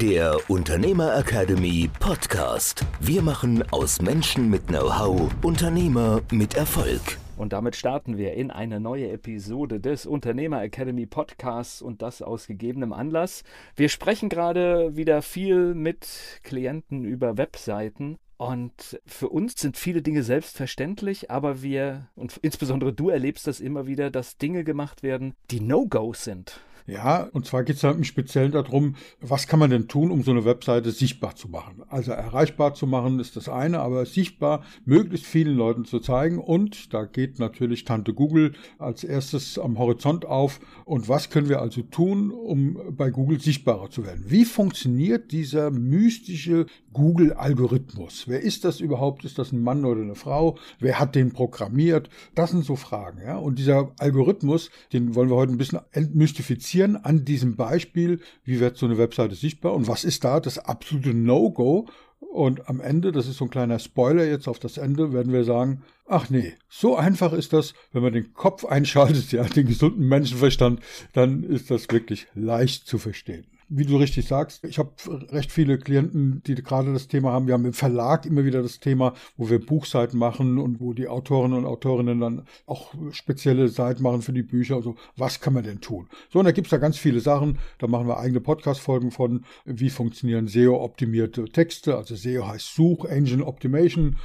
der Unternehmer Academy Podcast. Wir machen aus Menschen mit Know-how Unternehmer mit Erfolg. Und damit starten wir in eine neue Episode des Unternehmer Academy Podcasts und das aus gegebenem Anlass. Wir sprechen gerade wieder viel mit Klienten über Webseiten und für uns sind viele Dinge selbstverständlich, aber wir, und insbesondere du erlebst das immer wieder, dass Dinge gemacht werden, die No-Gos sind. Ja, und zwar geht es halt im Speziellen darum, was kann man denn tun, um so eine Webseite sichtbar zu machen. Also erreichbar zu machen ist das eine, aber sichtbar möglichst vielen Leuten zu zeigen. Und da geht natürlich Tante Google als erstes am Horizont auf. Und was können wir also tun, um bei Google sichtbarer zu werden? Wie funktioniert dieser mystische Google-Algorithmus? Wer ist das überhaupt? Ist das ein Mann oder eine Frau? Wer hat den programmiert? Das sind so Fragen. Ja? Und dieser Algorithmus, den wollen wir heute ein bisschen entmystifizieren interessieren an diesem Beispiel, wie wird so eine Webseite sichtbar und was ist da das absolute No-Go. Und am Ende, das ist so ein kleiner Spoiler jetzt auf das Ende, werden wir sagen, ach nee, so einfach ist das, wenn man den Kopf einschaltet, ja, den gesunden Menschenverstand, dann ist das wirklich leicht zu verstehen wie du richtig sagst, ich habe recht viele Klienten, die gerade das Thema haben. Wir haben im Verlag immer wieder das Thema, wo wir Buchseiten machen und wo die Autorinnen und Autorinnen dann auch spezielle Seiten machen für die Bücher. Also was kann man denn tun? So, und da gibt's da ganz viele Sachen. Da machen wir eigene Podcast-Folgen von, wie funktionieren SEO-optimierte Texte. Also SEO heißt Such, Engine Optimation.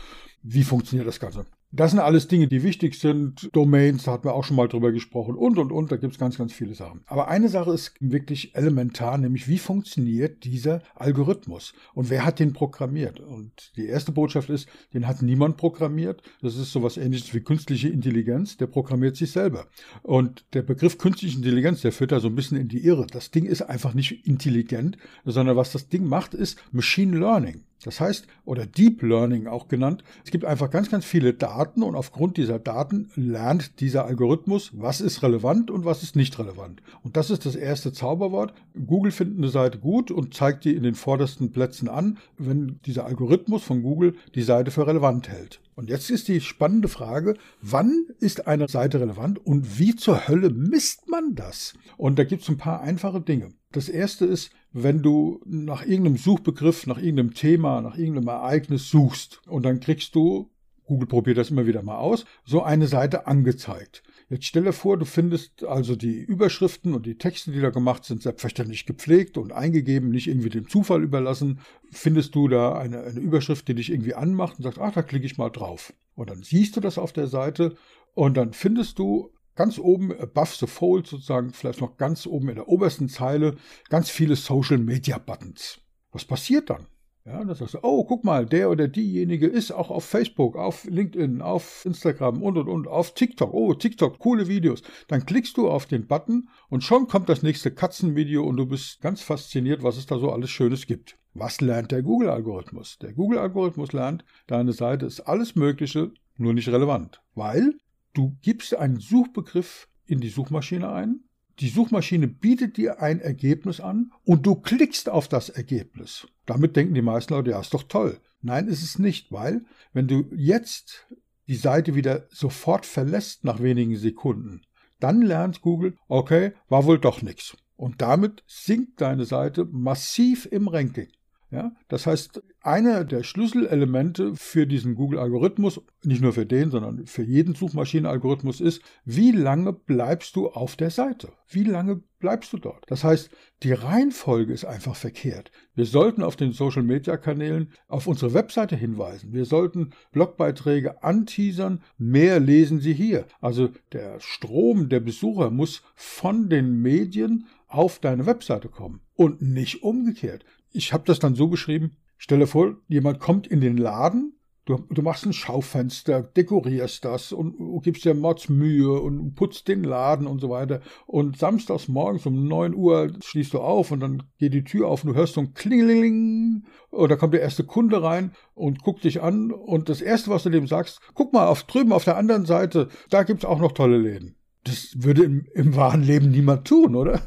Wie funktioniert das Ganze? Das sind alles Dinge, die wichtig sind. Domains, da hatten wir auch schon mal drüber gesprochen und, und, und. Da gibt es ganz, ganz viele Sachen. Aber eine Sache ist wirklich elementar, nämlich wie funktioniert dieser Algorithmus? Und wer hat den programmiert? Und die erste Botschaft ist, den hat niemand programmiert. Das ist sowas ähnliches wie künstliche Intelligenz. Der programmiert sich selber. Und der Begriff künstliche Intelligenz, der führt da so ein bisschen in die Irre. Das Ding ist einfach nicht intelligent, sondern was das Ding macht, ist Machine Learning. Das heißt, oder Deep Learning auch genannt, es gibt einfach ganz, ganz viele Daten und aufgrund dieser Daten lernt dieser Algorithmus, was ist relevant und was ist nicht relevant. Und das ist das erste Zauberwort. Google findet eine Seite gut und zeigt die in den vordersten Plätzen an, wenn dieser Algorithmus von Google die Seite für relevant hält. Und jetzt ist die spannende Frage, wann ist eine Seite relevant und wie zur Hölle misst man das? Und da gibt es ein paar einfache Dinge. Das erste ist, wenn du nach irgendeinem Suchbegriff, nach irgendeinem Thema, nach irgendeinem Ereignis suchst und dann kriegst du, Google probiert das immer wieder mal aus, so eine Seite angezeigt. Jetzt stell dir vor, du findest also die Überschriften und die Texte, die da gemacht sind, selbstverständlich gepflegt und eingegeben, nicht irgendwie dem Zufall überlassen. Findest du da eine, eine Überschrift, die dich irgendwie anmacht und sagst, ach, da klicke ich mal drauf. Und dann siehst du das auf der Seite und dann findest du ganz oben above the fold sozusagen, vielleicht noch ganz oben in der obersten Zeile, ganz viele Social Media Buttons. Was passiert dann? Ja, das sagst du, oh, guck mal, der oder diejenige ist auch auf Facebook, auf LinkedIn, auf Instagram und und und, auf TikTok. Oh, TikTok, coole Videos. Dann klickst du auf den Button und schon kommt das nächste Katzenvideo und du bist ganz fasziniert, was es da so alles Schönes gibt. Was lernt der Google-Algorithmus? Der Google-Algorithmus lernt, deine Seite ist alles Mögliche, nur nicht relevant. Weil du gibst einen Suchbegriff in die Suchmaschine ein die Suchmaschine bietet dir ein Ergebnis an und du klickst auf das Ergebnis. Damit denken die meisten Leute, ja, ist doch toll. Nein, ist es nicht, weil wenn du jetzt die Seite wieder sofort verlässt nach wenigen Sekunden, dann lernt Google, okay, war wohl doch nichts. Und damit sinkt deine Seite massiv im Ranking. Ja, das heißt, einer der Schlüsselelemente für diesen Google-Algorithmus, nicht nur für den, sondern für jeden Suchmaschinen-Algorithmus ist, wie lange bleibst du auf der Seite? Wie lange bleibst du dort? Das heißt, die Reihenfolge ist einfach verkehrt. Wir sollten auf den Social-Media-Kanälen auf unsere Webseite hinweisen. Wir sollten Blogbeiträge anteasern. Mehr lesen Sie hier. Also der Strom der Besucher muss von den Medien auf deine Webseite kommen und nicht umgekehrt. Ich habe das dann so beschrieben, stelle vor, jemand kommt in den Laden, Du, du machst ein Schaufenster, dekorierst das und gibst dir Mordsmühe und putzt den Laden und so weiter. Und samstags morgens um 9 Uhr schließt du auf und dann geht die Tür auf und du hörst so ein Klingeling und da kommt der erste Kunde rein und guckt dich an und das erste, was du dem sagst, guck mal auf drüben auf der anderen Seite, da gibt's auch noch tolle Läden. Das würde im, im, wahren Leben niemand tun, oder?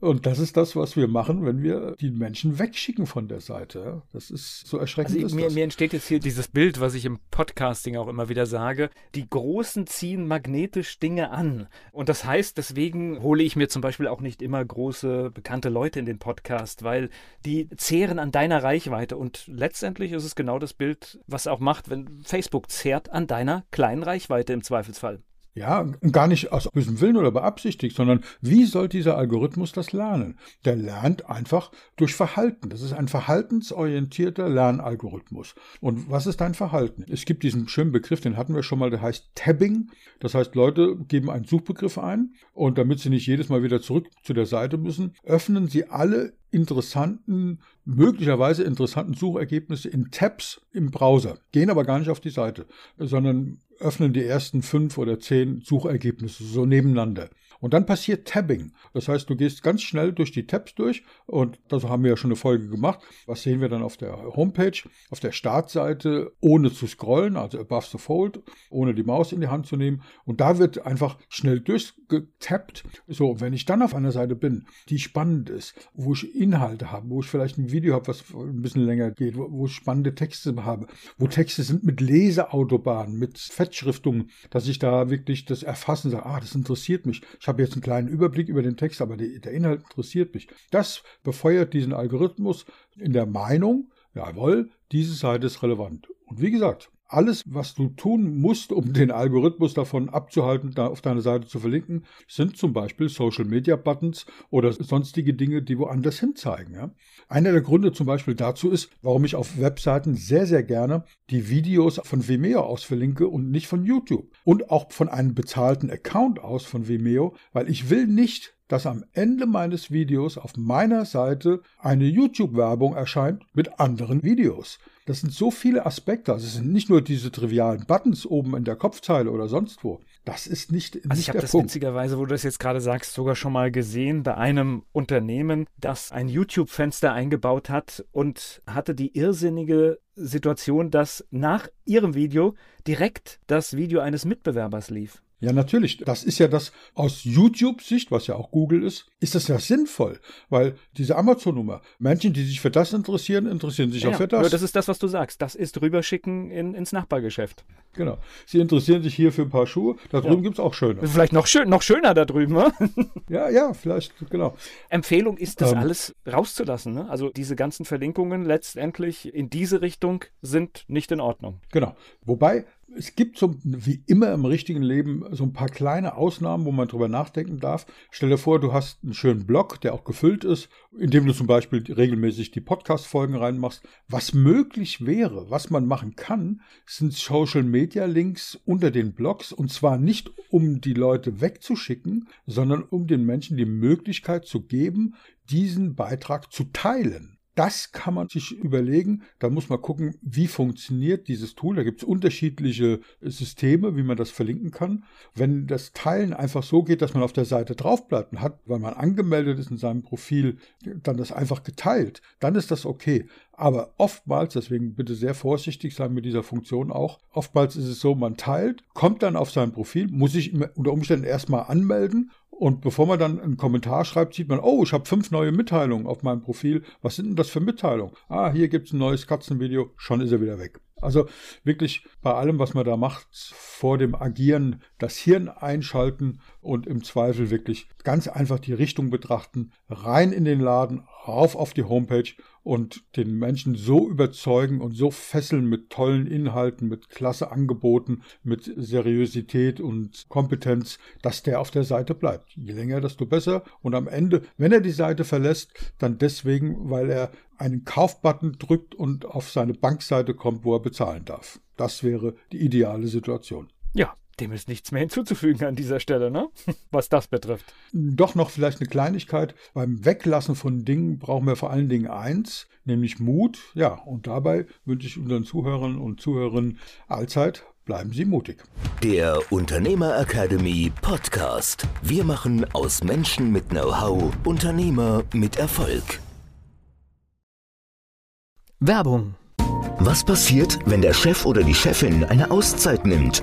Und das ist das, was wir machen, wenn wir die Menschen wegschicken von der Seite. Das ist so erschreckend. Also mir, mir, entsteht jetzt hier dieses Bild, was ich im Podcasting auch immer wieder sage. Die Großen ziehen magnetisch Dinge an. Und das heißt, deswegen hole ich mir zum Beispiel auch nicht immer große, bekannte Leute in den Podcast, weil die zehren an deiner Reichweite. Und letztendlich ist es genau das Bild, was auch macht, wenn Facebook zehrt an deiner kleinen Reichweite im Zweifelsfall. Ja, gar nicht aus bösem Willen oder beabsichtigt, sondern wie soll dieser Algorithmus das lernen? Der lernt einfach durch Verhalten. Das ist ein verhaltensorientierter Lernalgorithmus. Und was ist dein Verhalten? Es gibt diesen schönen Begriff, den hatten wir schon mal, der heißt Tabbing. Das heißt, Leute geben einen Suchbegriff ein und damit sie nicht jedes Mal wieder zurück zu der Seite müssen, öffnen sie alle interessanten, möglicherweise interessanten Suchergebnisse in Tabs im Browser, gehen aber gar nicht auf die Seite, sondern öffnen die ersten fünf oder zehn Suchergebnisse so nebeneinander. Und dann passiert Tabbing. Das heißt, du gehst ganz schnell durch die Tabs durch und das haben wir ja schon eine Folge gemacht. Was sehen wir dann auf der Homepage? Auf der Startseite ohne zu scrollen, also above the fold, ohne die Maus in die Hand zu nehmen. Und da wird einfach schnell durchgetappt. So, wenn ich dann auf einer Seite bin, die spannend ist, wo ich Inhalte habe, wo ich vielleicht ein Video habe, was ein bisschen länger geht, wo, wo ich spannende Texte habe, wo Texte sind mit Leseautobahnen, mit Fettschriftungen, dass ich da wirklich das erfassen sage, ah, das interessiert mich. Ich habe jetzt einen kleinen Überblick über den Text, aber die, der Inhalt interessiert mich. Das befeuert diesen Algorithmus in der Meinung, jawohl, diese Seite ist relevant. Und wie gesagt, alles, was du tun musst, um den Algorithmus davon abzuhalten, da auf deine Seite zu verlinken, sind zum Beispiel Social Media Buttons oder sonstige Dinge, die woanders hin zeigen. Ja? Einer der Gründe zum Beispiel dazu ist, warum ich auf Webseiten sehr, sehr gerne die Videos von Vimeo aus verlinke und nicht von YouTube. Und auch von einem bezahlten Account aus von Vimeo, weil ich will nicht, dass am Ende meines Videos auf meiner Seite eine YouTube-Werbung erscheint mit anderen Videos. Das sind so viele Aspekte. Also es sind nicht nur diese trivialen Buttons oben in der Kopfzeile oder sonst wo. Das ist nicht, also nicht ich habe das Punkt. witzigerweise, wo du das jetzt gerade sagst, sogar schon mal gesehen bei einem Unternehmen, das ein YouTube-Fenster eingebaut hat und hatte die irrsinnige Situation, dass nach ihrem Video direkt das Video eines Mitbewerbers lief. Ja, natürlich. Das ist ja das aus YouTube-Sicht, was ja auch Google ist, ist das ja sinnvoll, weil diese Amazon-Nummer, Menschen, die sich für das interessieren, interessieren sich ja, auch für das. Das ist das, was du sagst. Das ist rüberschicken in, ins Nachbargeschäft. Genau. Sie interessieren sich hier für ein paar Schuhe. Da drüben ja. gibt es auch schöne. Vielleicht noch, schön, noch schöner da drüben, ne? ja, ja, vielleicht, genau. Empfehlung ist, das ähm, alles rauszulassen. Ne? Also diese ganzen Verlinkungen letztendlich in diese Richtung sind nicht in Ordnung. Genau. Wobei es gibt so, wie immer im richtigen Leben so ein paar kleine Ausnahmen, wo man drüber nachdenken darf. Stell dir vor, du hast einen schönen Blog, der auch gefüllt ist, indem du zum Beispiel regelmäßig die Podcast-Folgen reinmachst. Was möglich wäre, was man machen kann, sind Social-Media-Links unter den Blogs und zwar nicht, um die Leute wegzuschicken, sondern um den Menschen die Möglichkeit zu geben, diesen Beitrag zu teilen. Das kann man sich überlegen. Da muss man gucken, wie funktioniert dieses Tool. Da gibt es unterschiedliche Systeme, wie man das verlinken kann. Wenn das Teilen einfach so geht, dass man auf der Seite draufbleibt und hat, weil man angemeldet ist in seinem Profil, dann das einfach geteilt, dann ist das okay. Aber oftmals, deswegen bitte sehr vorsichtig sein mit dieser Funktion auch, oftmals ist es so, man teilt, kommt dann auf sein Profil, muss sich unter Umständen erstmal anmelden und bevor man dann einen Kommentar schreibt, sieht man, oh, ich habe fünf neue Mitteilungen auf meinem Profil. Was sind denn das für Mitteilungen? Ah, hier gibt es ein neues Katzenvideo, schon ist er wieder weg. Also wirklich bei allem, was man da macht, vor dem Agieren das Hirn einschalten und im Zweifel wirklich ganz einfach die Richtung betrachten, rein in den Laden, rauf auf die Homepage und den Menschen so überzeugen und so fesseln mit tollen Inhalten, mit klasse Angeboten, mit Seriosität und Kompetenz, dass der auf der Seite bleibt. Je länger, desto besser. Und am Ende, wenn er die Seite verlässt, dann deswegen, weil er einen Kaufbutton drückt und auf seine Bankseite kommt, wo er bezahlen darf. Das wäre die ideale Situation. Ja, dem ist nichts mehr hinzuzufügen an dieser Stelle, ne? Was das betrifft. Doch noch vielleicht eine Kleinigkeit. Beim Weglassen von Dingen brauchen wir vor allen Dingen eins, nämlich Mut. Ja, und dabei wünsche ich unseren Zuhörern und Zuhörerinnen allzeit Bleiben Sie mutig. Der Unternehmer Academy Podcast. Wir machen aus Menschen mit Know-how Unternehmer mit Erfolg. Werbung. Was passiert, wenn der Chef oder die Chefin eine Auszeit nimmt?